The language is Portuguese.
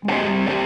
Música